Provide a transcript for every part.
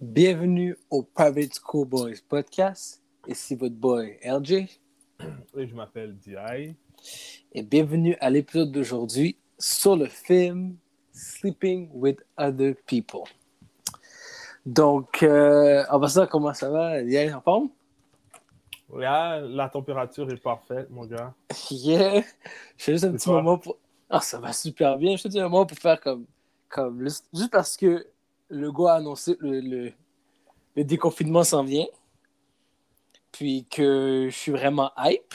Bienvenue au Private School Boys podcast. Ici votre boy LJ. Oui, je m'appelle D.I. Et bienvenue à l'épisode d'aujourd'hui sur le film Sleeping with Other People. Donc, euh, on va savoir comment ça va. D.I. en forme? Là, la température est parfaite, mon gars. Yeah! J'ai juste un Et petit toi? moment pour. Ah, ça va super bien. Je te dis un moment pour faire comme. comme Juste parce que le gars a annoncé le, le, le déconfinement s'en vient. Puis que je suis vraiment hype.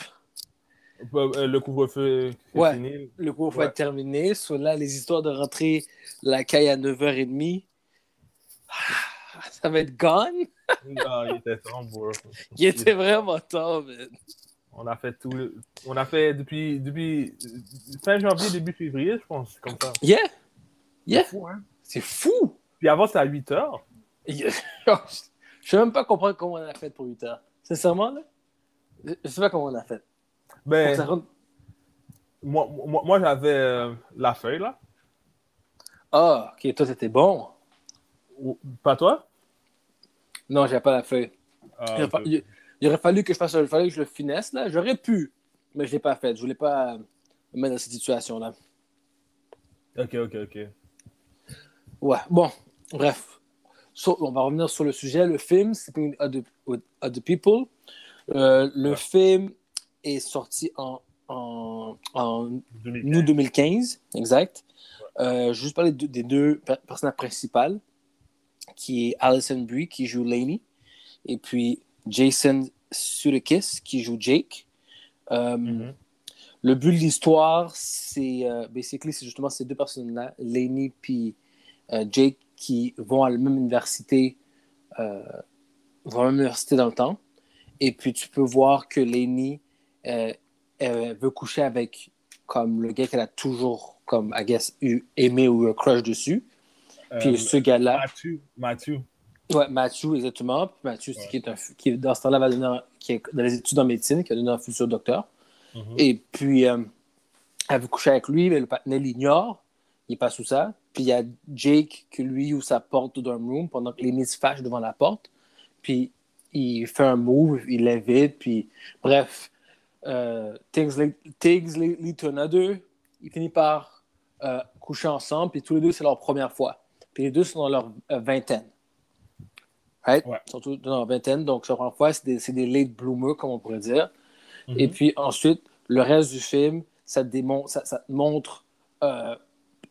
Euh, euh, Le couvre-feu est Ouais. fini. Le Ouais. être terminé. Soit là, les histoires de rentrer la caille à 9h30. ah, Ça va être gone? Non, il était temps, bro. Il était vraiment tard, man. On a fait tout. le- On a fait depuis, depuis euh, fin janvier, début février, je pense. Comme ça. Yeah! C'est Yeah! fou, hein? C'est fou! Puis avant, c'était à 8 heures. Je sais même pas comprendre comment on a fait pour 8 heures. Sincèrement, là, je sais pas comment on a fait. Ben, Ça moi, moi, moi, j'avais euh, la feuille, là. Ah, ok, toi, c'était bon. Ou- Pas toi? Non, j'avais pas la feuille. Ah, il, aurait fa- il- il aurait fallu que je fasse, il fallait que je le finesse, là. J'aurais pu, mais je l'ai pas fait. Je voulais pas me mettre dans cette situation-là. ok, ok, ok. Ouais, bon, bref. So, on va revenir sur le sujet. Le film, Sleeping with Other, People. Euh, le Ouais. film est sorti en, en, en 2015. août 2015, exact. Euh, je vais juste parler de- des deux per- personnages principales, qui est Alison Brie, qui joue Lainey, et puis Jason Sudeikis, qui joue Jake. Euh, Mhm. Le but de l'histoire, c'est basically, c'est justement ces deux personnes-là, Lainey puis Jake, qui vont à la même université, euh, vont à la même université dans le temps. Et puis tu peux voir que euh, euh, veut coucher avec comme le gars qu'elle a toujours, comme, I guess, eu, aimé ou eu un crush dessus. Puis Euh, ce gars-là, Mathieu. Mathieu. ouais, Matthew, exactement. Puis c'est Ouais. qui est, un, qui dans ce temps-là, va un- qui est dans les études en médecine, qui va devenir un futur docteur. Mhm. Et puis, euh, elle veut coucher avec lui, mais le partenaire l'ignore. Il n'est pas sous ça. Puis, il y a Jake qui, lui, ouvre sa porte du dorm room pendant que Lenny se fâche devant la porte. Puis, il fait un move, il l'invite. Puis, bref, euh, things, lead, things lead lead to another. Ils finissent par euh, coucher ensemble. Puis, tous les deux, c'est leur première fois. Puis, les deux sont dans leur euh, vingtaine. Right? Ouais. Ils sont tous dans leur vingtaine. Donc, leur première fois, c'est des, des late bloomers, comme on pourrait dire. Mhm. Et puis ensuite, le reste du film, ça, démontre, ça, ça te montre euh,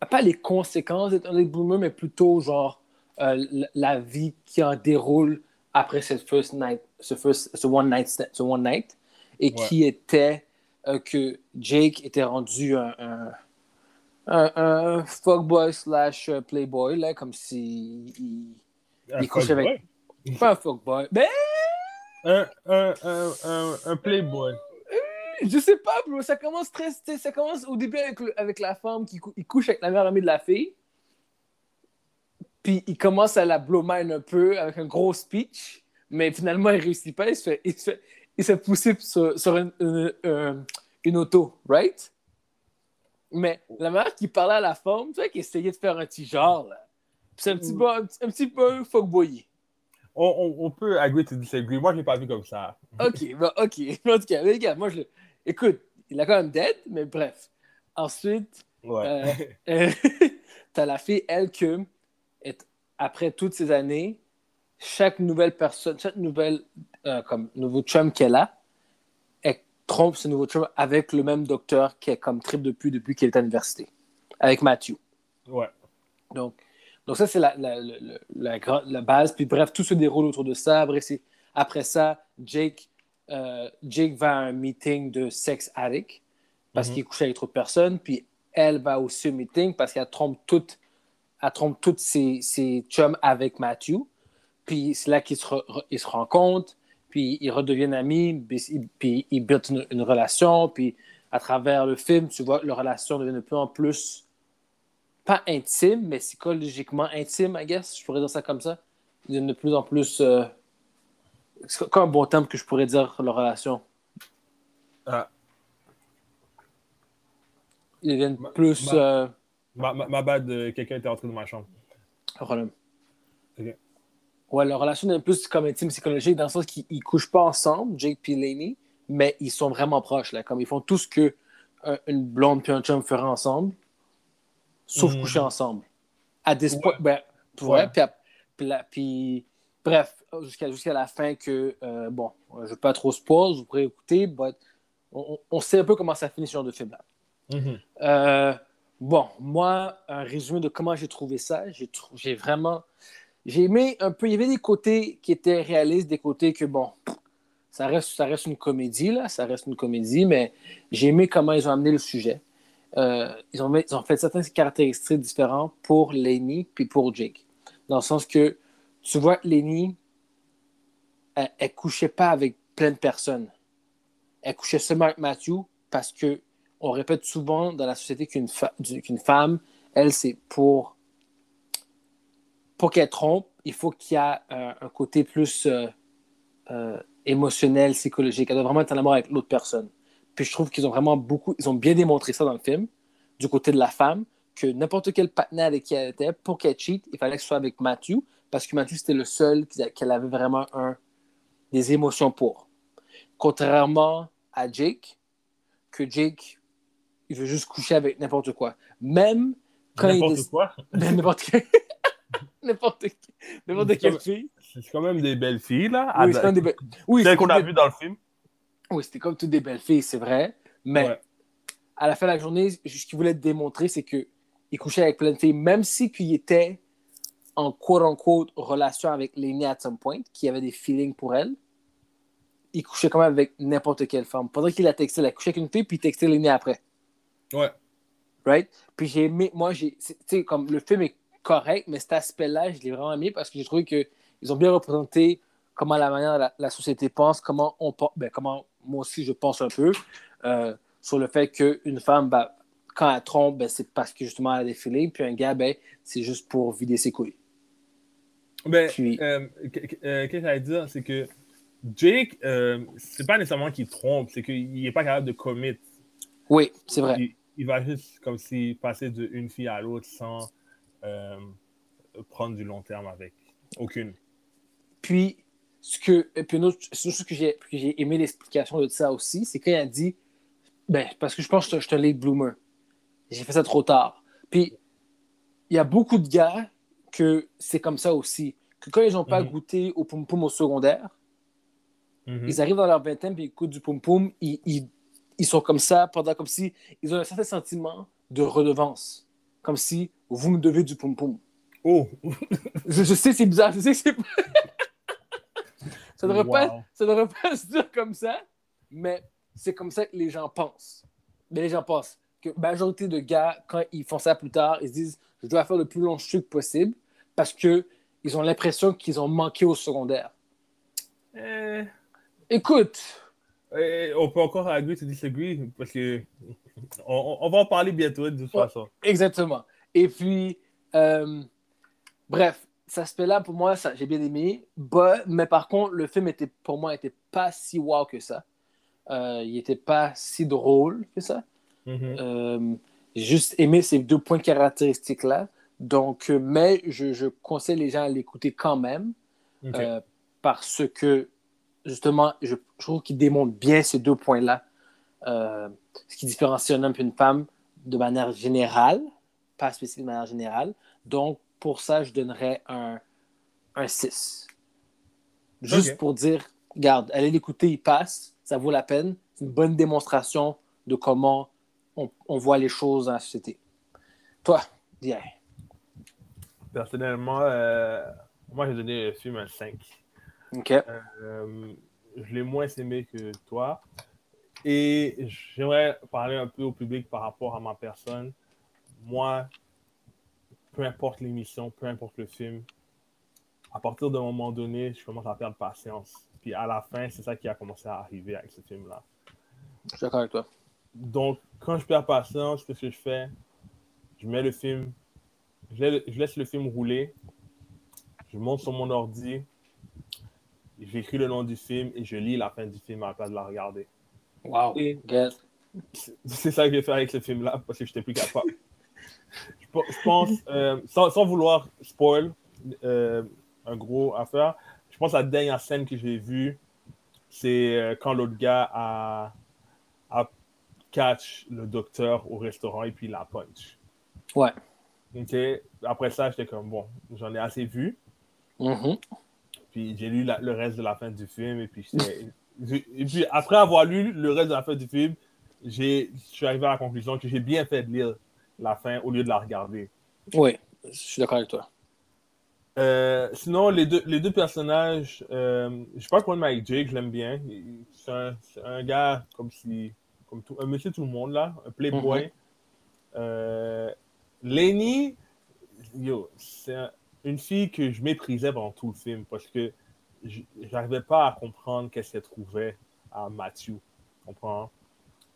pas les conséquences d'être un late bloomer, mais plutôt genre euh, la, vie qui en déroule après cette first night, ce, first, ce one night, ce one night, et Ouais. qui était euh, que Jake était rendu un, un, un, un fuckboy slash euh, playboy, là, comme si il, il fuckboy. avec- pas un fuckboy, mais un, un, un, un playboy. Je sais pas, bro. Ça commence très. Ça commence au début avec, le- avec la femme qui cou- il couche avec la meilleure amie de la fille. Puis il commence à la blow mind un peu avec un gros speech. Mais finalement, il réussit pas. Il se fait, il se fait, il se fait pousser sur, sur une, une- une- une auto, right? Mais la manière qu'il parlait à la femme, tu vois, qu'il essayait de faire un petit genre, là. C'est un petit Mm. peu, un petit, un petit peu fuckboyé. On, on, on peut agree to disagree. Moi, je l'ai pas vu comme ça. Ok, bon, ok. En tout cas, les gars, moi, je. Écoute, il a quand même dead, mais bref. Ensuite, Ouais. euh, t'as la fille, elle, que, est- après toutes ces années, chaque nouvelle personne, chaque nouvelle, euh, comme, nouveau chum qu'elle a, elle trompe ce nouveau chum avec le même docteur qu'elle comme trip depuis, depuis qu'elle est à l'université, avec Matthew. ouais. Donc, donc ça, c'est la, la, la, base. Puis bref, tout se déroule autour de ça. Après ça, Jake, euh, Jake va à un meeting de sex addict parce Mhm. qu'il couche avec trop de personnes. Puis elle va aussi au meeting parce qu'elle trompe toutes, elle trompe toutes ses, ses chums avec Matthew. Puis c'est là qu'ils se, re- ils se rencontrent. Puis ils redeviennent amis. Puis, ils- puis ils build une, une relation. Puis à travers le film, tu vois que leur relation devient de plus en plus pas intime, mais psychologiquement intime, I guess. Je pourrais dire ça comme ça. Ils deviennent de plus en plus. euh, C'est quoi un bon terme que je pourrais dire leur relation? Ah, Ils deviennent Ma- plus. ma- euh, ma, ma, ma bad, euh, quelqu'un était entré dans ma chambre. un problème. Ok. Ouais, leur relation est plus comme intime psychologique dans le sens qu'ils ne couchent pas ensemble, Jake et Laney, mais ils sont vraiment proches. Là, comme ils font tout ce que une blonde et un chum feraient ensemble, sauf Mhm. coucher ensemble. À des Ouais. points. Ben, ouais, puis, à- puis puis- bref, jusqu'à la fin que, euh, bon, je ne veux pas trop spoil, vous pourrez écouter, but on, on sait un peu comment ça finit ce genre de film-là. Mhm. Euh, bon, moi, un résumé de comment j'ai trouvé ça, j'ai trou- vraiment. J'ai aimé un peu. Il y avait des côtés qui étaient réalistes, des côtés que, bon, ça reste, ça reste une comédie, là, ça reste une comédie, mais j'ai aimé comment ils ont amené le sujet. Euh, ils, ont, ils ont fait certaines caractéristiques différentes pour Lenny puis pour Jake. Dans le sens que, tu vois, Lenny, elle, elle couchait pas avec plein de personnes. Elle couchait seulement avec Matthew parce que on répète souvent dans la société qu'une fa- qu'une femme, elle, c'est pour, pour qu'elle trompe, il faut qu'il y ait euh, un côté plus euh, euh, émotionnel, psychologique. Elle doit vraiment être en amour avec l'autre personne. Puis je trouve qu'ils ont vraiment beaucoup, ils ont bien démontré ça dans le film, du côté de la femme, que n'importe quel partenaire avec qui elle était, pour qu'elle cheat, il fallait que ce soit avec Matthew, parce que Matthew, c'était le seul qu'elle avait vraiment un, des émotions pour. Contrairement à Jake, que Jake, il veut juste coucher avec n'importe quoi. Même quand il N'importe décide- quoi. N'importe quel- n'importe n'importe quelle fille. C'est quand même des belles filles, là. Oui, c'est comme des be- oui, c'est qu'on a des- vues dans le film. oui, c'était comme toutes des belles filles, c'est vrai. Mais Ouais. à la fin de la journée, ce qu'il voulait démontrer, c'est qu'il couchait avec plein de filles, même si qu'il était en quote-unquote relation avec Lenny at some point, qui avait des feelings pour elle, il couchait quand même avec n'importe quelle femme. Pendant qu'il a texté, il a couché avec une fille, puis il textait Lenny après. Ouais. right? Puis j'ai aimé, moi, j'ai, tu sais, comme le film est correct, mais cet aspect-là, je l'ai vraiment aimé parce que j'ai trouvé qu'ils ont bien représenté comment la manière la, la société pense, comment on pense, ben, comment moi aussi je pense un peu euh, sur le fait qu'une femme, ben, quand elle trompe, ben, c'est parce que justement elle a des feelings, puis un gars, ben, c'est juste pour vider ses couilles. Ben, Puis- euh, euh, qu'est-ce que j'allais dire, c'est que Jake, euh, c'est pas nécessairement qu'il trompe, c'est qu'il n'est pas capable de commit. Oui, c'est vrai. Il, il va juste comme si passer d'une fille à l'autre sans euh, prendre du long terme avec aucune. Puis, ce que, puis une autre c'est une chose que j'ai, que j'ai aimé l'explication de ça aussi, c'est quand il a dit, ben, parce que je pense que je suis un late bloomer. J'ai fait ça trop tard. Puis, il y a beaucoup de gars que c'est comme ça aussi. Que quand ils n'ont pas Mhm. goûté au pum pum au secondaire, Mhm. ils arrivent dans leur vingtaine puis ils goûtent du pum pum, ils, ils, ils sont comme ça pendant comme si ils ont un certain sentiment de redevance. Comme si vous me devez du pum pum. Oh! Je, je sais, c'est bizarre. Je sais que c'est ça devrait pas, Wow. devrait pas se dire comme ça, mais c'est comme ça que les gens pensent. Mais les gens pensent que la majorité de gars, quand ils font ça plus tard, ils se disent je dois faire le plus long truc possible parce que ils ont l'impression qu'ils ont manqué au secondaire. Eh, Écoute, eh, on peut encore agree to disagree parce que on, on- va en parler bientôt de toute Ouais. façon. exactement. Et puis, euh, bref, cet aspect-là, pour moi, ça, j'ai bien aimé. But- mais par contre, le film était, pour moi, n'était pas si wow que ça. Euh, il n'était pas si drôle que ça. Mhm. Euh, j'ai juste aimé ces deux points caractéristiques-là. Donc, euh, mais je, je conseille les gens à l'écouter quand même euh, parce que, justement, je, je trouve qu'il démontre bien ces deux points-là. Euh, ce qui différencie un homme et une femme de manière générale, pas spécifique de manière générale. Donc, pour ça, je donnerais un, un 6. Juste pour dire, regarde, allez l'écouter, il passe, ça vaut la peine. C'est une bonne démonstration de comment on, on voit les choses dans la société. Toi, dis Personnellement, euh, moi j'ai donné le film un 5. OK. Euh, je l'ai moins aimé que toi. Et j'aimerais parler un peu au public par rapport à ma personne. Moi, peu importe l'émission, peu importe le film, à partir d'un moment donné, je commence à perdre patience. Puis à la fin, c'est ça qui a commencé à arriver avec ce film-là. Je suis d'accord avec toi. Donc, quand je perds patience, qu'est-ce que je fais? Je mets le film, je laisse, je laisse le film rouler, je monte sur mon ordi, j'écris le nom du film et je lis la fin du film à la place de la regarder. Wow. C'est ça que je vais faire avec ce film-là parce que je n'étais plus capable. je, je pense, euh, sans, sans vouloir spoil, euh, un gros affaire. Je pense que la dernière scène que j'ai vue, c'est euh, quand l'autre gars a, a catch le docteur au restaurant et puis il la punch. Ouais. Après ça, j'étais comme, bon, j'en ai assez vu. Mhm. Puis j'ai lu la- le reste de la fin du film. Et puis, et après avoir lu le reste de la fin du film, je suis arrivé à la conclusion que j'ai bien fait de lire la fin au lieu de la regarder. Oui, je suis d'accord avec toi. Euh, sinon, les deux, les deux personnages, euh, je sais pas de avec Jake, je l'aime bien. C'est un, un gars comme si, comme tout, un monsieur tout le monde là, un playboy. Mhm. Euh, Lenny, yo, c'est un- une fille que je méprisais pendant tout le film parce que j'arrivais pas à comprendre qu'est-ce qu'elle trouvait à Matthew. Comprends?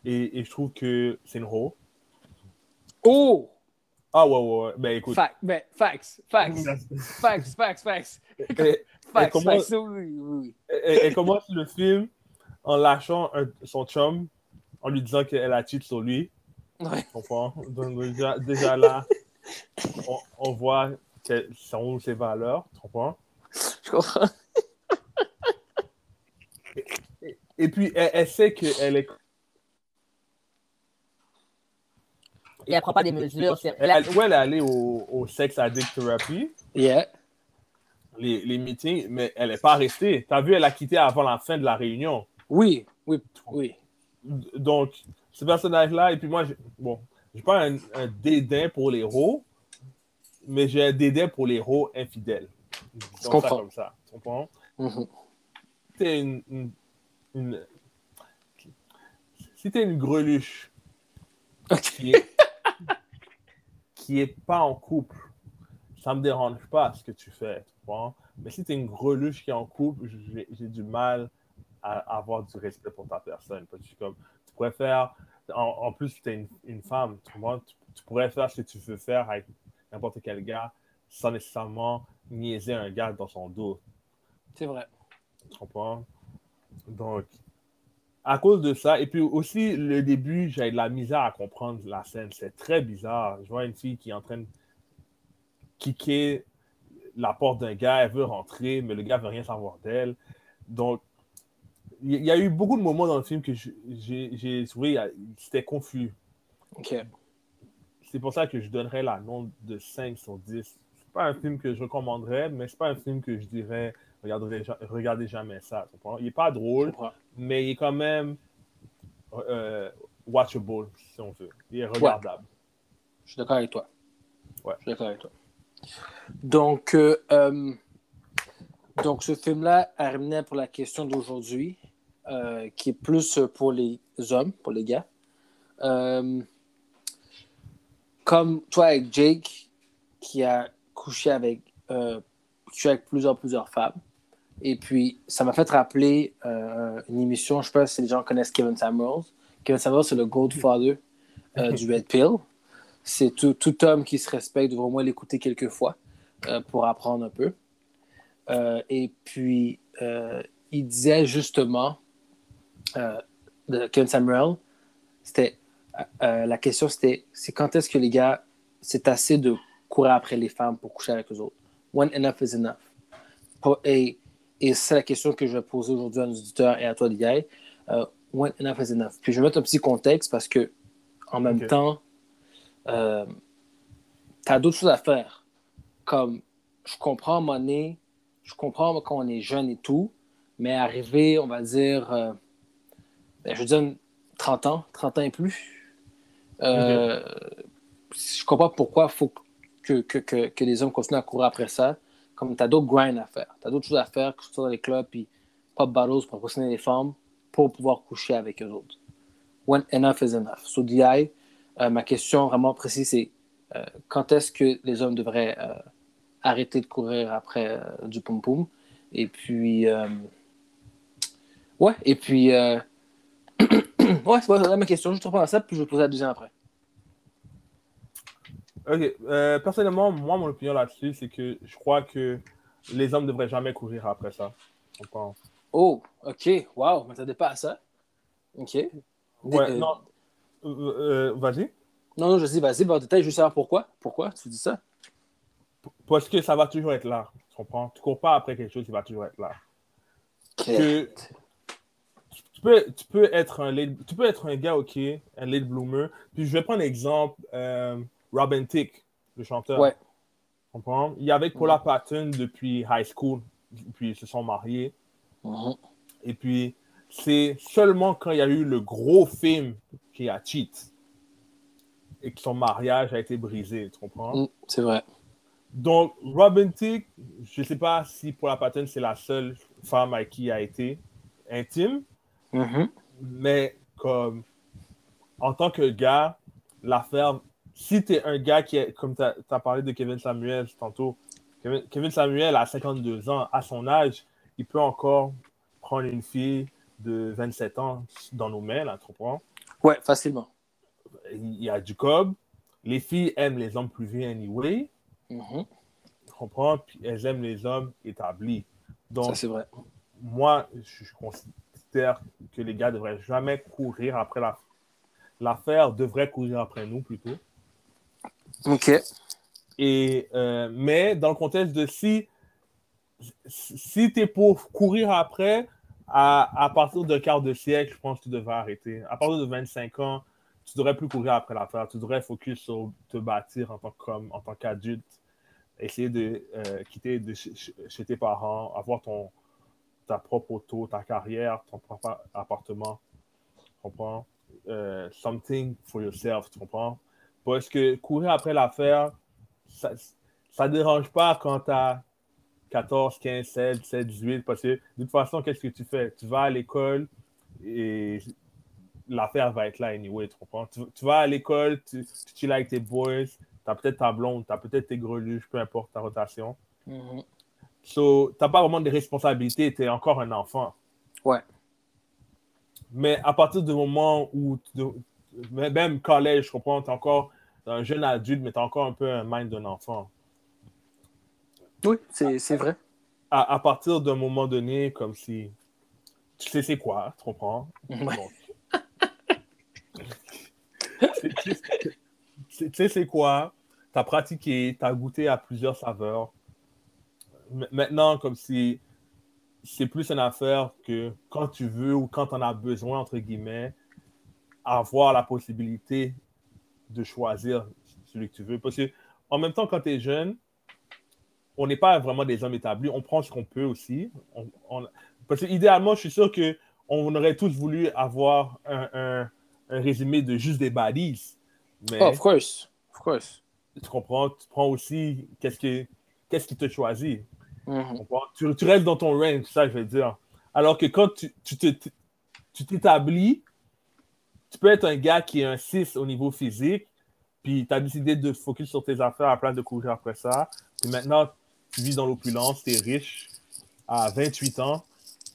Et, et je trouve que c'est une ho. Oh! Ah ouais, ouais, ouais. Ben écoute. Fact, ben, facts, facts, facts, facts, facts, Elle, facts, comment- facts, oui, oui, oui. elle- elle commence le film en lâchant un- son chum, en lui disant qu'elle a cheat sur lui. Ouais. Comprends? Donc, déjà, déjà là, on, on voit qu'elles sont ses valeurs. Tu comprends? Je comprends. Et puis, elle, elle sait qu'elle est. Et elle prend pas des mesures. Elle, elle- ouais, elle est allée au, au Sex Addict Therapy, Yeah. les, les meetings, mais elle n'est pas restée. Tu as vu, elle a quitté avant la fin de la réunion. Oui, oui, oui. Donc, ce personnage-là, et puis moi, j'ai- bon, j'ai pas un, un dédain pour les héros, mais j'ai un dédain pour les héros infidèles. Ça comprends. comme ça. Tu comprends? Si t'es une, une, une- si t'es une greluche qui est, qui est pas en couple, ça me dérange pas ce que tu fais, tu comprends? Mais si tu es une greluche qui est en couple, j'ai du mal à avoir du respect pour ta personne. Parce que je suis comme, pourrais faire, en, en plus, tu es une, une femme, tu? Tu, tu pourrais faire ce que tu veux faire avec n'importe quel gars sans nécessairement niaiser un gars dans son dos. C'est vrai. Tu comprends? Donc, à cause de ça, et puis aussi le début, j'avais de la misère à comprendre la scène. C'est très bizarre. Je vois une fille qui est en train de kicker la porte d'un gars, elle veut rentrer, mais le gars veut rien savoir d'elle. Donc, il y, a eu beaucoup de moments dans le film que j'ai trouvé, c'était confus. Ok. C'est pour ça que je donnerais la note de 5 sur 10. C'est pas un film que je recommanderais, mais c'est pas un film que je dirais regardez, ja- regardez jamais ça. Il est pas drôle, mais il est quand même euh, watchable, si on veut. Il est regardable. Je suis d'accord avec toi. Ouais. Je suis d'accord avec toi. Donc, euh, euh, donc ce film-là revenait pour la question d'aujourd'hui, euh, qui est plus pour les hommes, pour les gars. Euh, comme toi avec Jake, qui a couché avec, euh, couché avec plusieurs, plusieurs femmes. Et puis, ça m'a fait rappeler euh, une émission, je ne sais pas si les gens connaissent Kevin Samuels. Kevin Samuels, c'est le Godfather euh, du Red Pill. C'est tout, tout homme qui se respecte devrait au moins l'écouter quelques fois pour apprendre un peu. Euh, et puis, euh, il disait justement, euh, de Kevin Samuel, c'était, la question c'était, c'est quand est-ce que les gars, c'est assez de courir après les femmes pour coucher avec les autres? When enough is enough. Et, et c'est la question que je vais poser aujourd'hui à nos auditeurs et à toi. Euh, when enough is enough. Puis je vais mettre un petit contexte parce que, en même temps, tu as d'autres choses à faire. Comme, je comprends à un moment donné, je comprends quand on est jeune et tout, mais arriver, on va dire, euh, ben, je veux dire, 30 ans, 30 ans et plus, euh, je comprends pourquoi il faut que, que, que, que les hommes continuent à courir après ça. Comme tu as d'autres grinds à faire, tu as d'autres choses à faire, que ce soit dans les clubs, puis pop battles pour impressionner les femmes, pour pouvoir coucher avec eux autres. When enough is enough. So, DI, euh, ma question vraiment précise, c'est quand est-ce que les hommes devraient arrêter de courir après euh, du pom-pom? Et puis, euh, ouais, et puis, euh, ouais, c'est ma question. Je te reprends ça, puis je vais poser la deuxième après. Ok. Euh, personnellement, moi, mon opinion là-dessus, c'est que je crois que les hommes ne devraient jamais courir après ça. Comprends? Oh, ok, wow, je m'attendais pas à ça. Ok. Ouais, Euh, non. Euh, Vas-y. Non, non, je dis, vas-y, va en détail, je veux savoir pourquoi. Pourquoi tu dis ça? Parce que ça va toujours être là. Tu comprends? Tu cours pas après quelque chose qui va toujours être là. Que- Tu peux, tu peux, être, un late- tu peux être un gars, OK, un late bloomer. Puis je vais prendre l'exemple, euh, Robin Thicke, le chanteur. Ouais. Tu comprends? Il est avec Paula Patton depuis high school, puis ils se sont mariés. Mhm. Et puis, c'est seulement quand il y a eu le gros film qui a cheat et que son mariage a été brisé, tu comprends? Mm, C'est vrai. Donc, Robin Thicke, je ne sais pas si Paula Patton, c'est la seule femme avec qui il a été intime, Mhm. mais comme en tant que gars, l'affaire, si tu es un gars qui est, comme tu as, parlé de Kevin Samuel tantôt, Kevin, Kevin Samuel a 52 ans, à son âge, il peut encore prendre une fille de 27 ans dans nos mains, là, tu comprends? Ouais, facilement. Il y a du cob. Les filles aiment les hommes plus vieux anyway, Mhm. tu comprends? Puis elles aiment les hommes établis. Donc, Ça, c'est vrai. moi, je je considère que les gars devraient jamais courir après la l'affaire, devrait courir après nous plutôt. OK. Et, euh, mais dans le contexte de si, si tu es pour courir après, à, à partir d'un quart de siècle, je pense que tu devrais arrêter. À partir de 25 ans, tu devrais plus courir après l'affaire. Tu devrais focus sur te bâtir en tant qu'homme, en tant qu'adulte. Essayer de euh, quitter de chez, tes parents, avoir ton, ta propre auto, ta carrière, ton propre appartement. Tu comprends? Euh, something for yourself, tu comprends? Parce que courir après l'affaire, ça ne dérange pas quand tu as 14, 15, 16, 17, 18, parce que de toute façon, qu'est-ce que tu fais? Tu vas à l'école et l'affaire va être là anyway, tu comprends? Tu, tu vas à l'école, tu, tu chilles avec tes boys, tu as peut-être ta blonde, tu as peut-être tes greluches, peu importe ta rotation. Mhm. So, tu n'as pas vraiment de responsabilités, tu es encore un enfant. Ouais. Mais à partir du moment où, même collège, je comprends, tu es encore un jeune adulte, mais tu as encore un peu un mind d'un enfant. Oui, c'est c'est vrai. À, à partir d'un moment donné, comme si tu sais c'est quoi, tu comprends? Ouais. Tu sais- c'est quoi, tu as pratiqué, tu as goûté à plusieurs saveurs. Maintenant, comme si c'est plus une affaire que quand tu veux ou quand tu en as besoin, entre guillemets, avoir la possibilité de choisir celui que tu veux. Parce que en même temps, quand tu es jeune, on n'est pas vraiment des hommes établis. On prend ce qu'on peut aussi. Parce que idéalement, je suis sûr que on aurait tous voulu avoir un- un résumé de juste des balises. Mais Oh, of course. Of course. tu comprends, tu prends aussi qu'est-ce qui, qu'est-ce qui te choisit. Mhm. Tu? Tu, restes dans ton range, ça je veux dire. Alors que quand tu, tu te- tu t'établis, tu peux être un gars qui est un 6 au niveau physique, puis tu as décidé de focus sur tes affaires à la place de courir après ça. Puis maintenant, tu vis dans l'opulence, tu es riche. À 28 ans,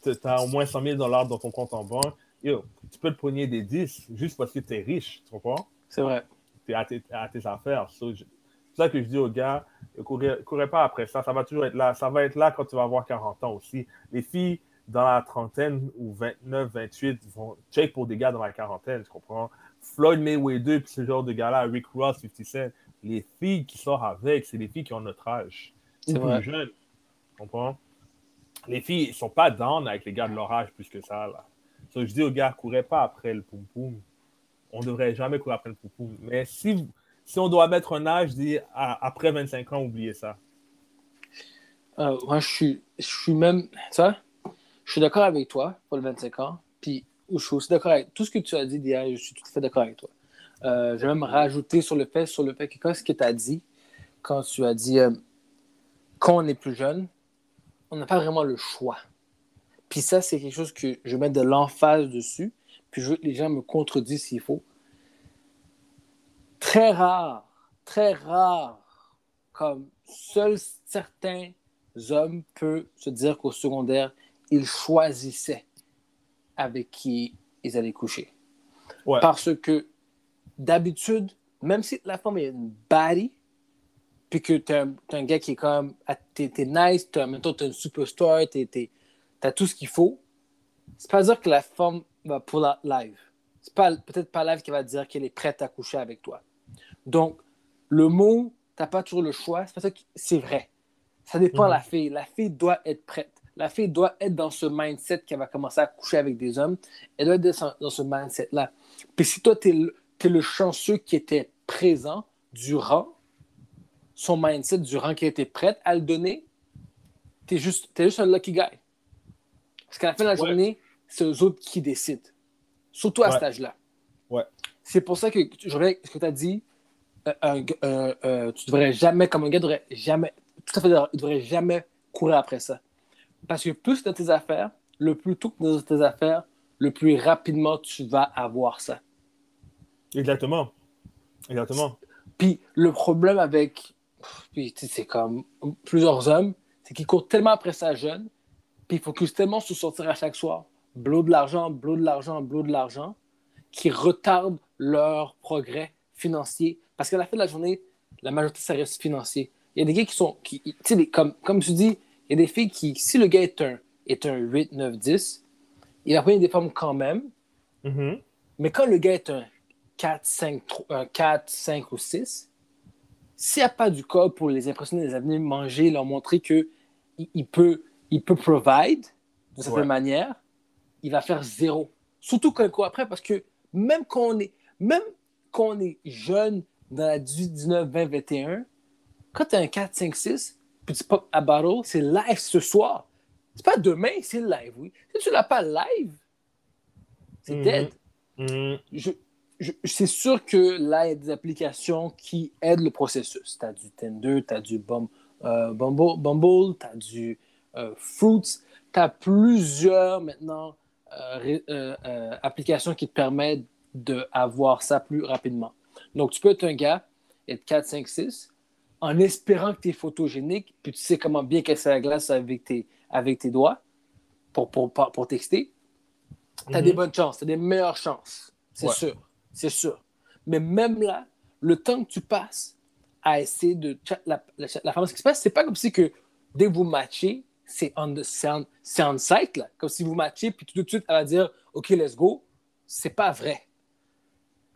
tu as au moins 100 000 dollars dans ton compte en banque. Yo, tu peux te pogner des 10 juste parce que tu es riche, tu comprends? C'est vrai. tu es à tes, à tes affaires. So, je- c'est ça que je dis aux gars, ne courez, courez pas après ça, ça va toujours être là. Ça va être là quand tu vas avoir 40 ans aussi. Les filles dans la trentaine ou 29, 28 vont check pour des gars dans la quarantaine, tu comprends? Floyd Mayweather, puis ce genre de gars-là, Rick Ross, 50 Cent, les filles qui sortent avec, c'est les filles qui ont notre âge. C'est plus vrai. jeunes. Tu comprends? Les filles ne sont pas down avec les gars de leur âge plus que ça. Là. Je dis aux gars, courez pas après le poum-poum. On ne devrait jamais courir après le poum-poum. Mais si, si on doit mettre un âge, je dis après 25 ans, oubliez ça. Euh, moi, je suis, je suis même. Vois, je suis d'accord avec toi pour le 25 ans. Puis, je suis aussi d'accord avec tout ce que tu as dit, Dia, je suis tout à fait d'accord avec toi. Euh, je vais même rajouter sur le fait, sur le fait que quand ce que tu as dit, quand tu as dit euh, quand on est plus jeune, on n'a pas vraiment le choix. Puis ça, c'est quelque chose que je mets de l'emphase dessus. Puis je veux que les gens me contredisent s'il faut. Très rare, très rare, comme seuls certains hommes peuvent se dire qu'au secondaire, ils choisissaient avec qui ils allaient coucher. Ouais. Parce que d'habitude, même si la femme est une baddie, puis que t'es un, un gars qui est comme, ah, t'es, nice, t'es, temps, t'es une superstar, t'es, t'es- t'as tout ce qu'il faut, c'est pas dire que la femme va pour la live. C'est pas, peut-être pas live qui va dire qu'elle est prête à coucher avec toi. Donc, le mot, t'as pas toujours le choix, c'est pas ça que c'est vrai. Ça dépend Mhm. de la fille. La fille doit être prête. La fille doit être dans ce mindset qu'elle va commencer à coucher avec des hommes. Elle doit être dans ce- mindset-là. Puis si toi, tu es, le- t'es le chanceux qui était présent durant son mindset, durant qu'elle était prête à le donner, tu es juste, t'es juste un lucky guy. Parce qu'à la fin de la journée, c'est eux autres qui décident. Surtout à cet âge-là. Ouais. C'est pour ça que je reviens à ce que tu as dit. euh, euh, euh, tu devrais jamais, comme un gars, devrait jamais, tout à fait, il devrait jamais courir après ça. Parce que plus dans tes affaires, le plus tôt que dans tes affaires, le plus rapidement tu vas avoir ça. Exactement. Exactement. Puis le problème avec, puis tu sais, c'est comme plusieurs hommes, c'est qu'ils courent tellement après ça jeune, puis ils focusent tellement sur sortir à chaque soir, blow de l'argent, blow de l'argent, blow de l'argent, qui retardent leur progrès financier. Parce qu'à la fin de la journée, la majorité, ça reste financier. Il y a des gars qui sont, qui, tu sais, des- comme, comme tu dis, il y a des filles qui, si le gars est un, est un 8, 9, 10, il va prendre des formes quand même, Mhm. mais quand le gars est un 4, 5, 3, un 4, 5 ou 6, s'il n'y a pas du code pour les impressionner, les amener manger, leur montrer qu'il il peut, il peut provide de certaine Ouais. manière, il va faire zéro. Surtout quand il court après, parce que même quand on est, même quand on est jeune, dans la 18, 19, 20, 21, quand tu as un 4, 5, 6, puis tu pop à battle, c'est live ce soir. C'est pas demain, c'est live, oui. Si tu l'as pas live, c'est Mhm. dead Mhm. je, je- c'est sûr que là, il y a des applications qui aident le processus. Tu as du Tinder, tu as du Bum- euh, Bumble, Bumble tu as du Fruits, tu as plusieurs maintenant euh, euh, euh, applications qui te permettent d'avoir ça plus rapidement. Donc, tu peux être un gars, être 4, 5, 6, en espérant que tu es photogénique, puis tu sais comment bien casser la glace avec tes, avec tes doigts pour, pour, pour, texter. Tu as Mhm. des bonnes chances, tu as des meilleures chances. C'est Ouais. sûr. C'est sûr. Mais même là, le temps que tu passes à essayer de la, la, la ce qui se passe, c'est pas comme si que dès que vous matchez, c'est on, on, site, là. Comme si vous matchez, puis tout de suite, elle va dire OK, let's go. C'est pas vrai.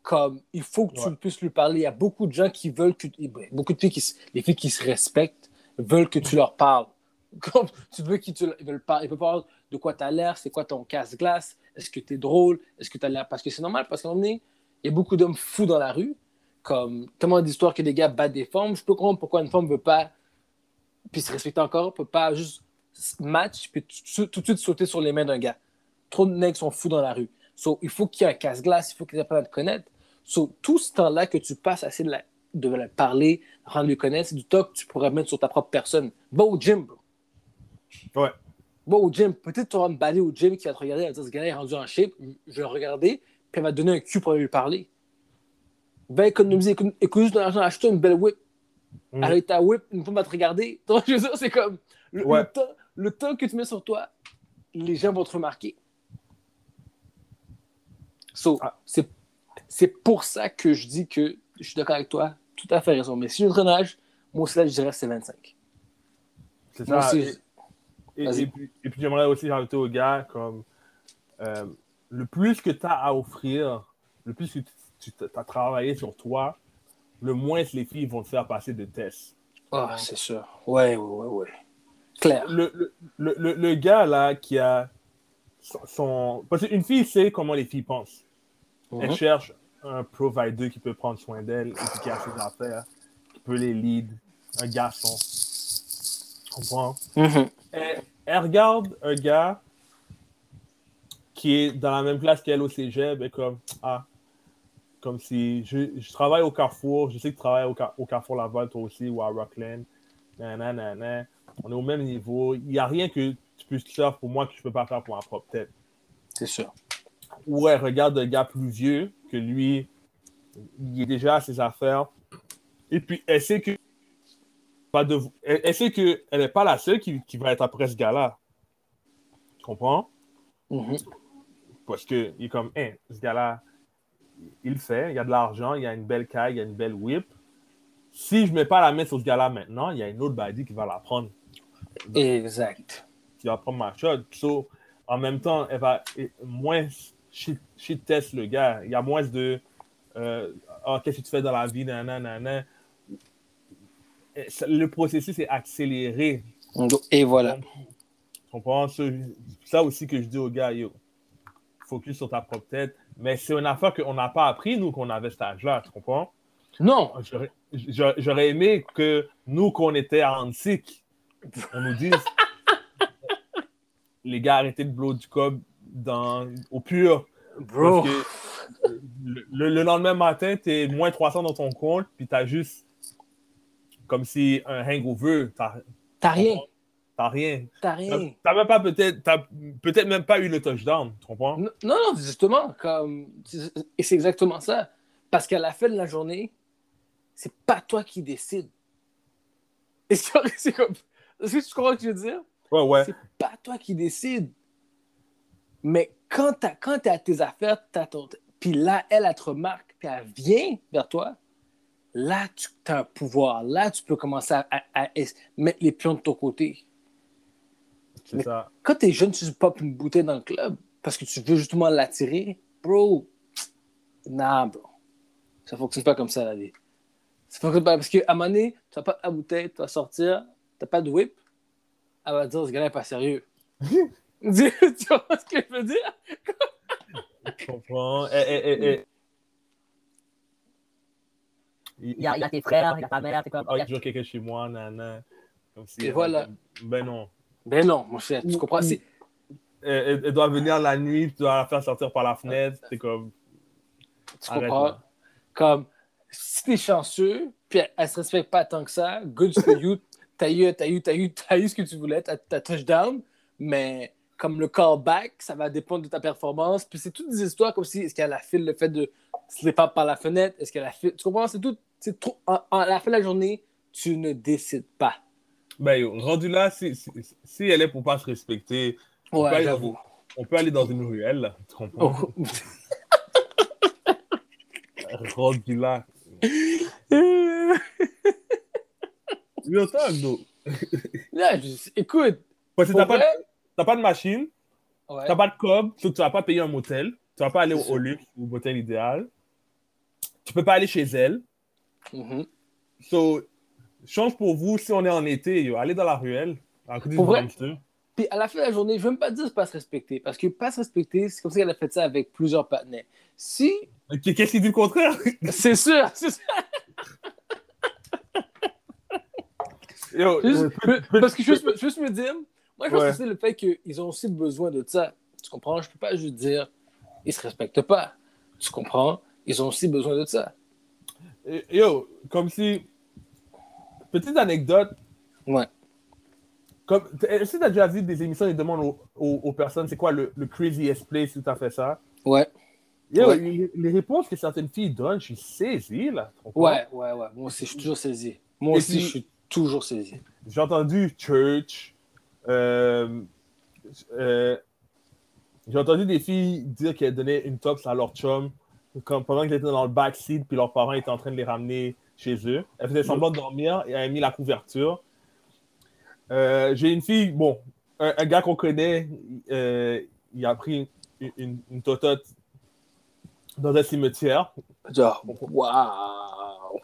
Comme, il faut que tu Ouais. puisses lui parler. Il y a beaucoup de gens qui veulent que. Beaucoup de filles qui, les filles qui se respectent veulent que tu leur parles. Comme tu veux qu'ils te- veulent parler. Ils veulent parler de quoi tu as l'air, c'est quoi ton casse-glace, est-ce que tu es drôle, est-ce que tu as l'air. Parce que c'est normal, parce qu'à un moment donné, il y a beaucoup d'hommes fous dans la rue, comme tellement d'histoires que des gars battent des femmes. Je peux comprendre pourquoi une femme ne veut pas, puis se respecter encore, peut pas juste match, puis tout, tout de suite sauter sur les mains d'un gars. Trop de nègres sont fous dans la rue. So, il faut qu'il y ait un casse-glace, il faut qu'ils apprennent à te connaître. So, tout ce temps-là que tu passes à essayer de, la, de la parler, rendre lui connaître, c'est du temps que tu pourrais mettre sur ta propre personne. Va au gym, bro. Ouais. Va au gym. Peut-être tu auras une balai au gym qui va te regarder, elle va dire ce gars-là est rendu en shape, je vais le regarder, puis elle va te donner un cul pour aller lui parler. Va économiser, économ- économiser ton argent, achète une belle whip. Mhm. Avec ta whip, une fois va te regarder. Vois, je veux dire, c'est comme le, Ouais. le temps, le temps que tu mets sur toi, les gens vont te remarquer. So, Ah. c'est, pour ça que je dis que je suis d'accord avec toi, tout à fait raison. Mais si je un âge, moi aussi là, je dirais que c'est 25. C'est ça. aussi, Et, et- Vas-y. et puis, et puis j'aimerais aussi rajouter aux gars comme euh, le plus que tu as à offrir, le plus que tu as travaillé sur toi, le moins les filles vont te faire passer de tests. Ah, c'est sûr. Ouais, ouais, ouais, ouais. Clair. Le, le, le, le- gars là qui a son, son- Parce qu'une fille sait comment les filles pensent. Elle Mhm. cherche un provider qui peut prendre soin d'elle et puis qui a ses affaires, qui peut les lead, un garçon. Tu comprends? Mhm. elle, elle regarde un gars qui est dans la même classe qu'elle au cégep et comme ah comme si je, je travaille au Carrefour je sais que tu travailles au, Car- au Carrefour Laval toi aussi ou à Rockland nan, nan, nan, nan. On est au même niveau il n'y a rien que tu puisses faire pour moi que je peux pas faire pour ma propre tête C'est sûr. ou elle regarde un gars plus vieux que lui il est déjà à ses affaires et puis elle sait que pas de, elle, elle sait qu'elle n'est pas la seule qui, qui va être après ce gars-là. Tu comprends? Mhm. Parce que il est comme, Hein, ce gars-là, il le fait, il y a de l'argent, il y a une belle caille, il y a une belle whip. Si je ne mets pas la main sur ce gars-là maintenant, il y a une autre badie qui va la prendre, Exact. qui va prendre ma shot. So, en même temps, elle va moins shit, shit test le gars. Il y a moins de euh, Ah, qu'est-ce que tu fais dans la vie, nanana, le processus est accéléré. Et voilà. Tu comprends? C'est ça aussi que je dis aux gars, yo, focus sur ta propre tête. Mais c'est une affaire qu'on n'a pas appris, nous, qu'on avait cet âge-là, tu comprends? Non, J'aurais- aimé que nous, qu'on était Antique, on nous dise les gars, arrêtez de blow du cob dans, au pur. bro. Parce que le, le- le lendemain matin, tu es moins 300 dans ton compte, puis tu as juste comme si un hangover. T'as T'as rien. t'as rien. T'as rien. t'as même pas peut-être, t'as peut-être même pas eu le touchdown, tu comprends? Non, non, justement, comme. Et c'est exactement ça. Parce qu'à la fin de la journée, c'est pas toi qui décides. Que c'est comme. Est-ce que tu comprends ce que je veux dire? Ouais, ouais. C'est pas toi qui décides. Mais quand t'as- quand tu es à tes affaires, t'as ton... puis là, elle, elle te remarque, puis elle vient vers toi, là, tu as un pouvoir. Là, tu peux commencer à, à- à es- mettre les pions de ton côté. C'est ça. Quand tu es jeune, tu popes une bouteille dans le club parce que tu veux justement l'attirer, bro, nah, bro. Ça fonctionne pas comme ça, la vie. Ça fonctionne pas parce qu'à un moment donné, tu n'as pas la bouteille, tu vas sortir, pas de whip, elle va dire ce gars-là n'est pas sérieux. tu vois ce que je veux dire? Tu comprends? Eh, eh, eh, eh. Il y a, il y a tes frères, il y a ta mère, c'est comme. Ah, il y a- a quelqu'un chez moi, nana. Comme si, Et voilà. Ben non. Ben non, mon cher, tu comprends? Elle, elle- elle doit venir la nuit, tu dois la faire sortir par la fenêtre. C'est comme. Tu Arrête, comprends? là. Comme, si t'es chanceux, puis elle, elle se respecte pas tant que ça, good for you, t'as eu, t'as eu, t'as eu, t'as eu ce que tu voulais, t'as, touchdown, mais comme le callback, ça va dépendre de ta performance, puis c'est toutes des histoires comme si, est-ce qu'elle a fait le fait de slip up par la fenêtre, est-ce qu'elle a fait, tu comprends? C'est tout, c'est trop, à la fin de la journée, tu ne décides pas. Ben, yo, rendu là, si, si, si elle est pour pas se respecter, on, peut Ouais, aller j'avoue. dans, on peut aller dans une ruelle, là, tu comprends? Oh. Rendu là. T'as un dos. Là, je- écoute, Parce que t'as pas, t'as pas de machine, ouais. t'as pas de cob, donc tu vas pas payer un motel, tu vas pas aller au, luxe ou au motel idéal. Tu peux pas aller chez elle. Mhm. So, change pour vous si on est en été, yo, allez dans la ruelle, à côté Pour du. Puis à la fin de la journée, je ne veux même pas dire pas se respecter, parce que pas se respecter, c'est comme ça qu'elle a fait ça avec plusieurs partenaires. Si, Qu'est-ce qui dit le contraire? c'est sûr, c'est sûr. Yo, Juste- peu- parce que je veux juste, juste me dire, moi je pense Ouais. que c'est le fait qu'ils ont aussi besoin de ça. Tu comprends? Je peux pas juste dire, ils se respectent pas. Tu comprends? Ils ont aussi besoin de ça. Yo, comme si. Petite anecdote. Ouais. Comme, est-ce que tu as déjà vu des émissions, ils demandent aux, aux- aux personnes c'est quoi le, le craziest place où tu as fait ça? Ouais. Yo, Ouais. les, les réponses que certaines filles donnent, je suis saisi là. Ouais, ouais, ouais. Moi aussi, je suis toujours saisi. Moi Et aussi, puis- je suis toujours saisi. J'ai entendu church. euh, euh, j'ai entendu des filles dire qu'elles donnaient une tops à leur chum comme pendant qu'ils étaient dans le backseat puis leurs parents étaient en train de les ramener chez eux. Elles faisaient semblant de dormir et elles avaient mis la couverture. Euh, J'ai une fille, bon, un, un gars qu'on connaît, il a pris une, une, une totote dans un cimetière. Genre, waouh!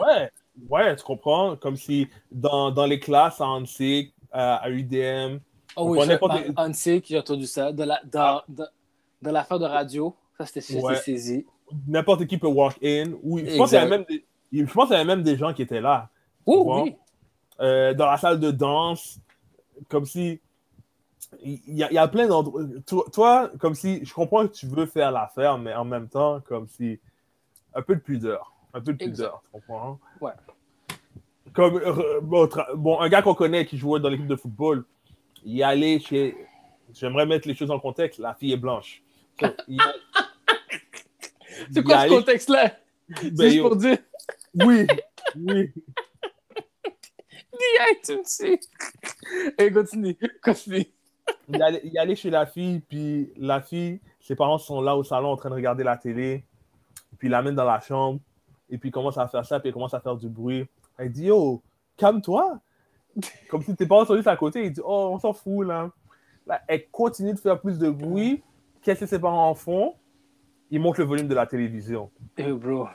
Ouais, ouais, tu comprends? Comme si dans, dans les classes à ANSIC, à, UDM, Oh On oui, connaît j'ai- entendu ça. La, dans, dans, dans l'affaire de radio, ça c'était Ouais. saisi. n'importe qui peut walk in. Oui, je pense qu'il y avait même des, je pense qu'il y avait même des gens qui étaient là. Oh oui! Euh, dans la salle de danse, comme si. Il y, a- il y a plein d'endroits. Toi, toi, comme si. Je comprends que tu veux faire l'affaire, mais en même temps, comme si. Un peu de pudeur. Un peu de pudeur, tu comprends? Ouais. Comme. euh, bon, un gars qu'on connaît qui jouait dans l'équipe de football, il est allé chez. J'aimerais mettre les choses en contexte. La fille est blanche. So, il- C'est quoi ce contexte-là? Ben, C'est juste yo, pour dire, Oui, oui. tu me. Et continue, continue. Il est allé- il allé chez la fille, puis la fille, ses parents sont là au salon en train de regarder la télé. Puis il l'amène dans la chambre, et puis il commence à faire ça, puis il commence à faire du bruit. Elle dit Yo, calme-toi. Comme si tes parents sont juste à côté. Il dit Oh, on s'en fout là. Là, elle continue de faire plus de bruit. Qu'est-ce que ses parents en font Ils montent le volume de la télévision. Eh, bro.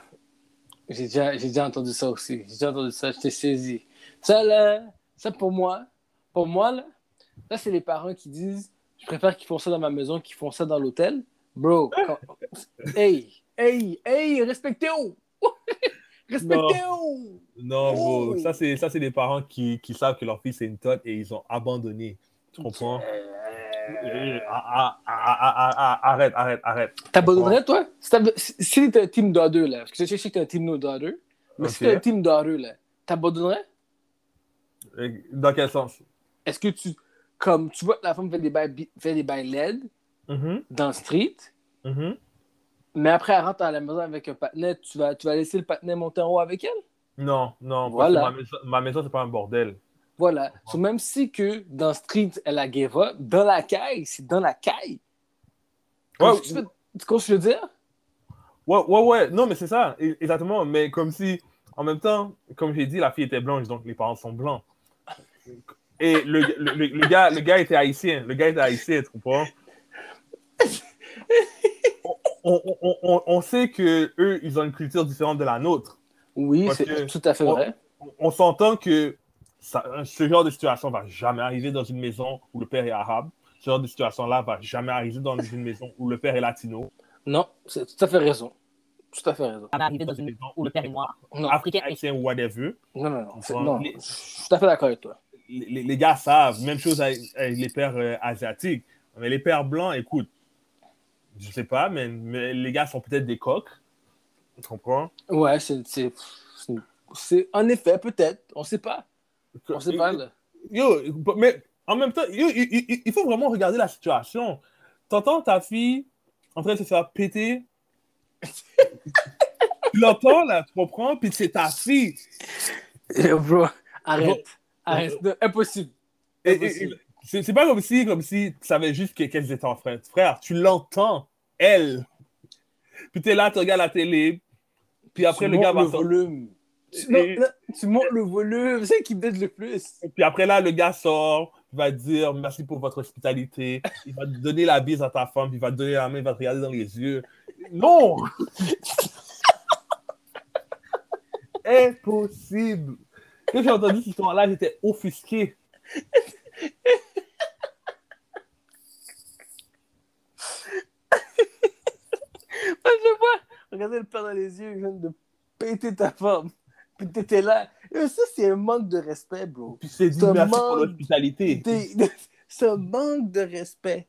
J'ai déjà, j'ai déjà entendu ça aussi. J'ai déjà entendu ça, je t'ai saisi. Ça, là, ça pour moi, pour moi, là, ça, c'est les parents qui disent je préfère qu'ils font ça dans ma maison qu'ils font ça dans l'hôtel. Bro, quand- hey, hey, hey, respectez-vous! respectez-vous! Non, bro, Oh. ça, c'est, ça, c'est des parents qui, qui savent que leur fils est une tote et ils ont abandonné. Tu comprends? Euh, ah, ah, ah, Arrête, arrête, arrête. T'abandonnerais, toi? Si Si si t'es un team daughter, là, parce que je sais que t'es un team no mais si Ok. t'es un team daughter, là, t'abandonnerais? Euh, Dans quel sens? Est-ce que tu, comme tu vois que la femme fait des bails, fait des bails LED Mhm, dans le street, mhm. Mais après elle rentre à la maison avec un patinet, tu vas, tu vas laisser le patinet monter en haut avec elle? Non, non, parce que Voilà. ma maison, ma maison, c'est pas un bordel. Voilà. So, même si que dans Street, elle a give up, dans la caille, c'est dans la caille. Ouais, tu, fais- tu comprends ce que je veux dire? Ouais, ouais, ouais, non, mais c'est ça, e- exactement. Mais comme si, en même temps, comme j'ai dit, la fille était blanche, donc les parents sont blancs. Et le, le, le- le gars, le gars était haïtien. Le gars était haïtien, tu comprends? On, sait que eux, ils ont une culture différente de la nôtre. Oui, c'est tout à fait on- vrai. On, s'entend que ça- ce genre de situation va jamais arriver dans une maison où le père est arabe. Ce genre de situation-là va jamais arriver dans une maison où le père est latino. Non, c'est tout à fait raison. Tout à fait raison. Ça va arriver dans une où le père est noir. Non, Africain, haïtien, whatever. non, non, non. non. Les- Je suis tout à fait d'accord avec toi. les, les- les gars savent, même chose avec, avec les pères euh, asiatiques. Mais les pères blancs, écoute, je sais pas, mais, mais les gars sont peut-être des coqs. Tu comprends? Ouais, c'est. c'est- en effet, peut-être. On sait pas. On sait pas, là. Yo, mais en même temps, yo, il, faut vraiment regarder la situation. T'entends ta fille en train de se faire péter? tu l'entends là, tu comprends? Puis c'est ta fille. Yo, bro, arrête. Arrête. Impossible. Et- et- Impossible. et- c'est pas comme si, comme si tu savais juste que- qu'elles étaient en frère. Frère, tu l'entends, elle. Puis t'es là, tu regardes la télé. Puis après, Tu le gars va le volume. Tu, non, non, tu montes le volume. C'est qui m'aide le plus. Puis après là, le gars sort, il va dire merci pour votre hospitalité. Il va te donner la bise à ta femme, puis il va te donner la main, il va te regarder dans les yeux. Non! Impossible! Quand j'ai entendu cette histoire-là, j'étais offusqué. Moi, je le vois. Regardez le père dans les yeux, il vient de péter ta femme. Puis t'étais là. Yo, ça, c'est un manque de respect, bro. Puis c'est dit merci pour l'hospitalité. Ce manque de respect.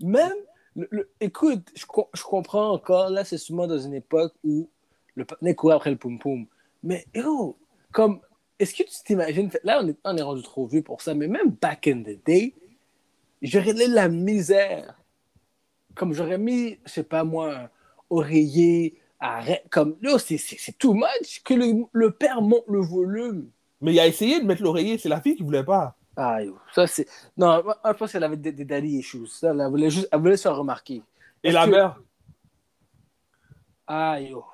Même, le- le- écoute, je, je comprends encore, là, c'est souvent dans une époque où le patinet courait après le poum-poum. Mais, yo, comme, est-ce que tu t'imagines, là, on est, on est rendu trop vieux pour ça, mais même back in the day, j'aurais de la misère. Comme j'aurais mis, je sais pas moi, oreiller, arrête, comme, là, c'est- too much que le, le père monte le volume. Mais il a essayé de mettre l'oreiller, c'est la fille qui voulait pas. Ah, yo, ça c'est. Non, moi, je pense qu'elle avait des, des daddy issues. Ça, elle voulait juste, elle voulait se faire remarquer. Et la que- mère? Ah, yo.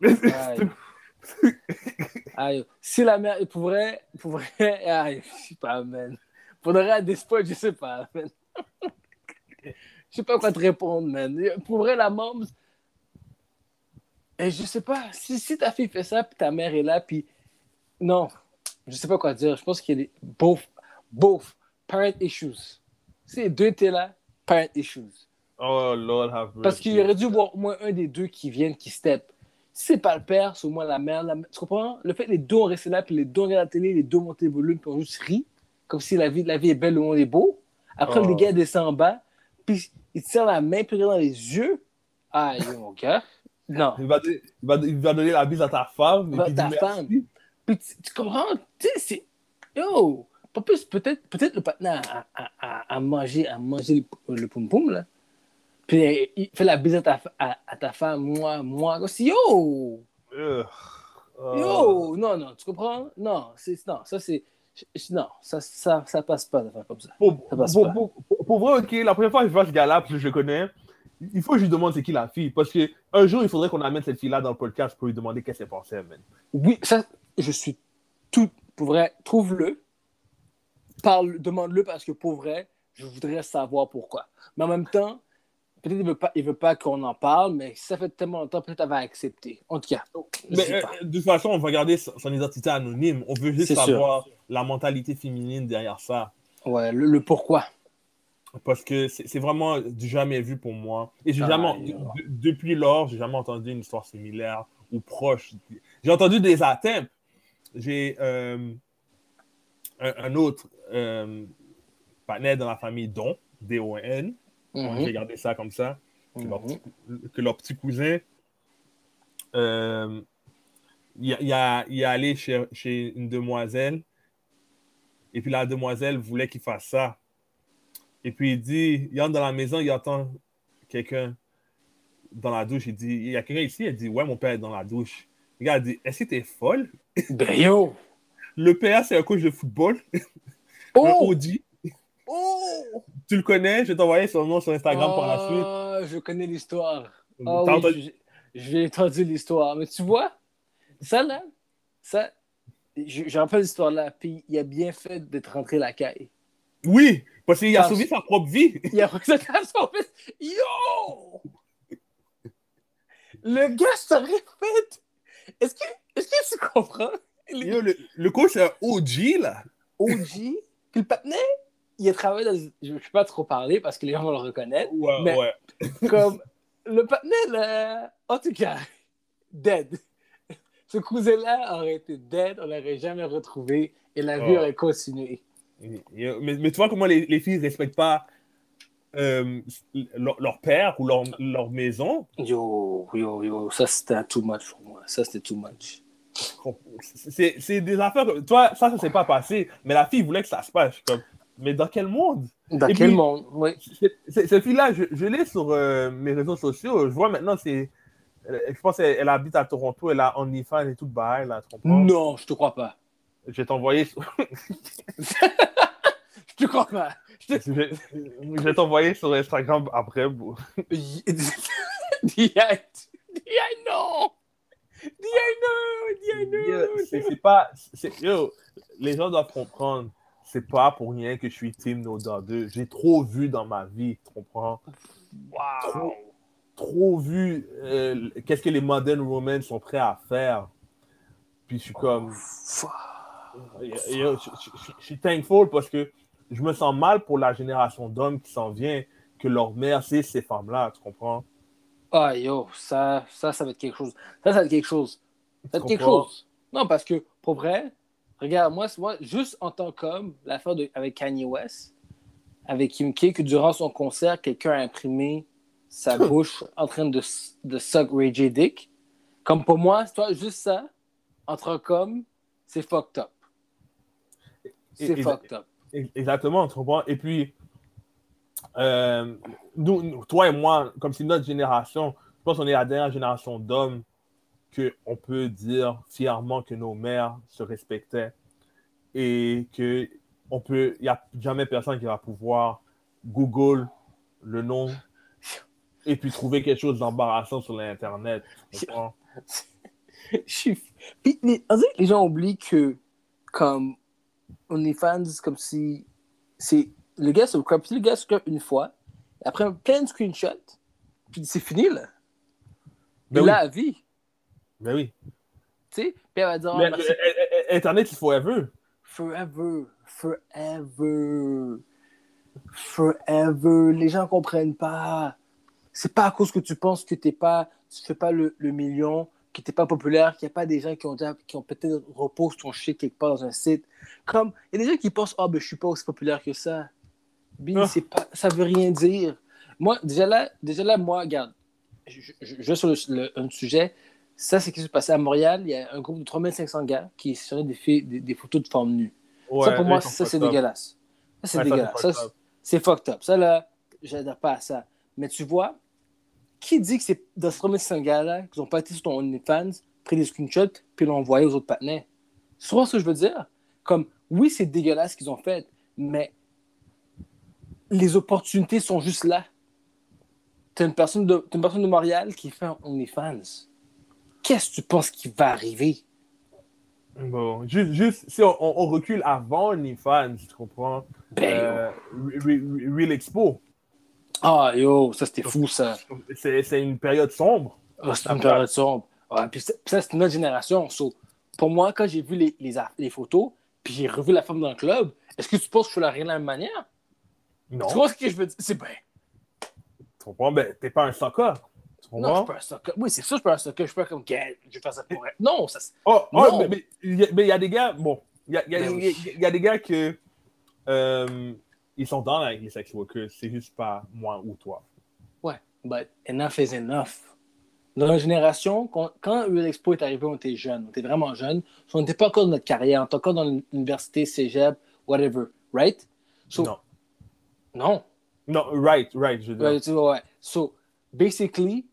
Ah, yo. Ah, yo. Si la mère, pour vrai, pour vrai, ah, yo, je sais pas, man. Faudrait à des spots, je sais pas, man. Je sais pas quoi te répondre, man. Pour vrai, la mom. Et je sais pas, si, si ta fille fait ça, puis ta mère est là, puis. Non, je sais pas quoi dire. Je pense qu'il y a des. Both, both parent issues. Si les deux étaient là, parent issues. Oh Lord have mercy. Parce qu'il aurait dû voir au moins un des deux qui viennent, qui step. Si c'est pas le père, c'est au moins la mère. la mère- Tu comprends? Le fait que les deux ont resté là, puis les deux ont regardé la télé, les deux ont monté le volume, puis on juste ri, comme si la vie, la vie est belle, le monde est beau. Après, Oh. le gars descend en bas, puis il tient la main, puis il regarde dans les yeux. Ah, mon gars. Non. Il va, il, va, il va donner la bise à ta femme. et puis ta femme. Puis tu, tu comprends? Tu sais, c'est. Yo! Pas plus, peut-être peut le patin a, a, a, a mangé, a mangé le, le poum-poum, là. Puis euh, il fait la bise à ta, à, à ta femme, moi, moi. Comme si, yo! Yo! Non, non, tu comprends? Non, c'est, non, ça c'est. Non, ça, ça, ça passe pas de faire comme ça. Pour, Ça passe pour, pas. pour vrai, ok, la première fois que je vois ce gars-là, parce que je le connais, il faut que je lui demande c'est qui la fille. Parce que un jour, il faudrait qu'on amène cette fille-là dans le podcast pour lui demander qu'est-ce qu'elle pensait, man. Oui, ça, je suis tout. Pour vrai, trouve-le. Parle, demande-le parce que pour vrai, je voudrais savoir pourquoi. Mais en même temps, Peut-être qu'il veut pas, il veut pas qu'on en parle, mais si ça fait tellement longtemps, peut-être qu'elle va accepter. En tout cas. Mais euh, de toute façon, on va garder son identité anonyme. On veut juste sûr. savoir la mentalité féminine derrière ça. Ouais, le, le pourquoi. Parce que c'est vraiment du jamais vu pour moi. Et j'ai Ah, jamais, depuis lors, j'ai jamais entendu une histoire similaire ou proche. J'ai entendu des atteintes. J'ai euh, un, un autre euh, partenaire dans la famille Don, D-O-N. Mhm. J'ai gardé ça comme ça. Que, leur, Mhm. petit- que leur petit cousin, euh, il, il a- il est allé chez, chez une demoiselle. Et puis la demoiselle voulait qu'il fasse ça. Et puis il dit, il entre dans la maison, il entend quelqu'un dans la douche. Il dit, il y a quelqu'un ici? Il dit, ouais, mon père est dans la douche. Le gars dit, est-ce que t'es folle? Ben yo! Le père, c'est un coach de football, un Oh! Audi. Oh! Tu le connais? Je vais t'envoyer son nom sur Instagram par la suite. Ah, je connais l'histoire. T'as oui, j'ai- entendu l'histoire. Mais tu vois, ça là, ça, je- j'en rappelle l'histoire là, puis il a bien fait d'être rentré la caille. Oui, parce qu'il a sauvé sa propre vie. Il a fils. Yo! Le gars serait fait. Est-ce que, que tu comprends? Le Yo, le, le coach, c'est un OG, là. OG, puis le patinet, il a travaillé dans. Je ne peux pas trop parler parce que les gens vont le reconnaître. Ouais, Mais- ouais. Comme le patinet, là, en tout cas, dead. Ce cousin-là aurait été dead, on l'aurait jamais retrouvé et la vie Oh. aurait continué. Mais, mais tu vois comment les, les filles ne respectent pas euh, leur, leur père ou leur, leur maison. Yo, yo, yo, ça c'était too much pour moi. Ça c'était too much. C'est des affaires. que- Toi, ça, ça s'est pas passé. Mais la fille voulait que ça se passe. Comme, mais dans quel monde? Dans Et quel puis- monde? Oui. Cette fille-là, je, je l'ai sur euh, mes réseaux sociaux. Je vois maintenant, c'est. elle- Je pense qu'elle elle habite à Toronto, elle a OnlyFans et tout là, tu comprends? Non, je te crois pas. Je vais t'envoyer sur- Je te crois pas. Je te... je vais, t'envoyer sur Instagram après. Dis-I, dis-I non. Dis-I non. Yo, C'est non. c'est pas. Yo, les gens doivent comprendre. C'est pas pour rien que je suis Team No 2. J'ai trop vu dans ma vie, tu comprends? Wow. Trop vu euh, qu'est-ce que les modern women sont prêts à faire. Puis je suis comme. Fuck. Yo, yo, je, suis thankful parce que je me sens mal pour la génération d'hommes qui s'en vient, que leur mère, c'est ces femmes-là, tu comprends? Ah yo, ça, ça, ça va être quelque chose. Ça, ça va être quelque chose. Ça va être quelque chose. Non, parce que, pour vrai, regarde, moi, moi juste en tant qu'homme, l'affaire de- avec Kanye West, avec Kim K, que durant son concert, quelqu'un a imprimé sa bouche en train de, de suck Ray J. Dick. Comme pour moi, toi, juste ça, en tant qu'homme, c'est fucked up. C'est fucked up. Exactement, tu comprends? Et puis, euh, nous, nous- toi et moi, comme c'est notre génération, je pense qu'on est la dernière génération d'hommes qu'on peut dire fièrement que nos mères se respectaient et que on peut, il n'y a jamais personne qui va pouvoir Google le nom et puis trouver quelque chose d'embarrassant sur l'Internet. Je suis- Puis, les gens oublient que, comme, OnlyFans, comme si. c'est Le gars se crop, si le gars une fois, après plein de screenshots, puis c'est fini, là. Ben Il oui. a à vie. Ben oui. Tu sais, puis elle va dire, Mais, Ah, merci. euh, euh, Internet, il forever. forever, forever, forever. Les gens comprennent pas. C'est pas à cause que tu penses que t'es pas, tu fais pas le, le million, que t'es pas populaire, qu'il n'y a pas des gens qui ont, déjà- qui ont peut-être reposé ton shit quelque part dans un site. Comme, il y a des gens qui pensent, ah ben je suis pas aussi populaire que ça. Bi, Ah. c'est pas, ça veut rien dire. Moi, déjà là, déjà là, moi, regarde, je, je, sur le- le- un sujet. Ça, c'est ce qui s'est passé à Montréal. Il y a un groupe de 3500 gars qui seraient des, filles- des, des photos de femmes nues ça, Ouais, pour moi, ça, c'est fucked up. dégueulasse. Ça, c'est Ouais, ça, dégueulasse. c'est Ça, fucked up. c'est fucked up. Ça, là, j'adhère pas à ça. Mais tu vois, qui dit que c'est dans ce 3500 gars-là qu'ils n'ont pas été sur ton OnlyFans, pris des screenshots, puis l'ont envoyé aux autres partenaires? Tu vois ce que je veux dire? Comme, oui, c'est dégueulasse ce qu'ils ont fait, mais les opportunités sont juste là. T'as une personne de, t'as une personne de Montréal qui fait un OnlyFans. Qu'est-ce que tu penses qui va arriver? Bon, juste, juste si on, recule avant OnlyFans, tu comprends? Ben, Euh, Re- Re- Real Expo. Ah, yo, ça c'était fou, ça. C'est une période sombre. Ah, c'est une période sombre. Ouais, puis ça, c'est notre génération. So, pour moi, quand j'ai vu les, les, photos, puis j'ai revu la femme dans le club, est-ce que tu penses que je fais la rien de la même manière? Non. Tu vois ce que je veux dire? C'est bien. Tu comprends? Ben, t'es pas un soccer. Non, je suis pas un soccer. Oui, c'est sûr, je suis pas un soccer. Je suis pas comme, Gars, je vais faire ça pour elle. Non, ça, Oh, oh, Non. mais- mais il y, a- y des gars, bon, il y oui. y a des gars que euh, ils sont dans avec les sex workers, c'est juste pas moi ou toi. Ouais, but enough is enough. Dans notre génération, quand, quand Expo est arrivé, on était jeunes, on était vraiment jeunes. So, on n'était pas encore dans notre carrière, on était encore dans l'université, cégep, whatever, right? So, non. Non. Non, right, right, je veux dire. Ouais. So, basically,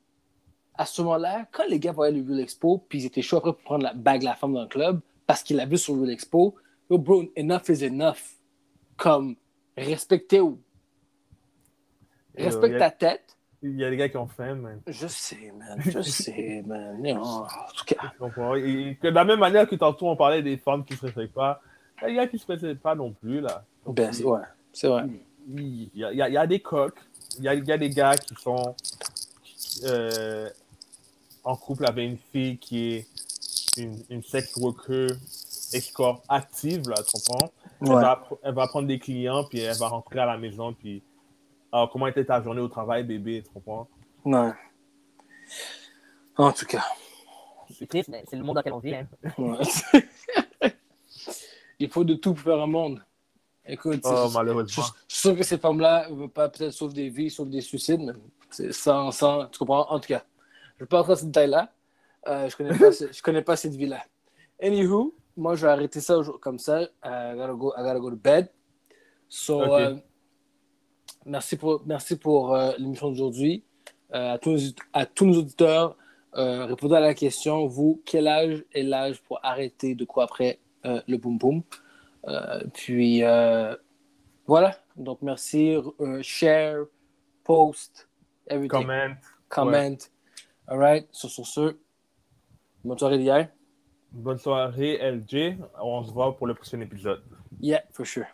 à ce moment-là, quand les gars voyaient le Real Expo, puis ils étaient chauds après pour prendre la bague la femme dans le club, parce qu'ils l'avaient vu sur le Real Expo, yo, bro, enough is enough. Comme, respectez ou. Yo, Respecte ta tête. Il y a des gars qui ont faim, man. Je sais, man. Je sais, man. En tout cas. Tu comprends? Et que de la même manière que tantôt on parlait des femmes qui se respectent pas, il y a des gars qui se respectent pas non plus, là. Ben, c'est- ouais, c'est vrai. Il y a, il y a- il y a des coques, il y a, il y a des gars qui sont euh, en couple avec une fille qui est une, une sex worker escort active, là, tu comprends? Elle, Ouais. va, elle va prendre des clients, puis elle va rentrer à la maison, puis alors, comment était ta journée au travail, bébé, tu comprends? Ouais. En tout cas. C'est triste, mais c'est le monde dans lequel on vit. Hein. ouais. Il faut de tout pour faire un monde. Écoute, Oh, c'est- je, malheureusement. je suis sûr que ces femmes-là ne veulent pas peut-être sauver des vies, sauver des suicides, mais c'est sans, sans. Tu comprends? En tout cas, je ne vais pas entrer dans ce détail-là. Euh, je ne connais, pas ce- je connais pas cette vie-là. Anywho, moi, je vais arrêter ça comme ça. Uh, I, gotta go, I gotta go to bed. So, euh, merci pour, merci pour euh, l'émission d'aujourd'hui. Euh, à, tous, nos- à tous nos auditeurs, répondez à la question vous, quel âge est l'âge pour arrêter de quoi après le boom boom? Puis, voilà. Donc, merci. share, post, everything. Comment? Comment? All right. Sur, sur ce, bonne soirée d'hier. Bonne soirée, LJ. On se voit pour le prochain épisode. Yeah, for sure.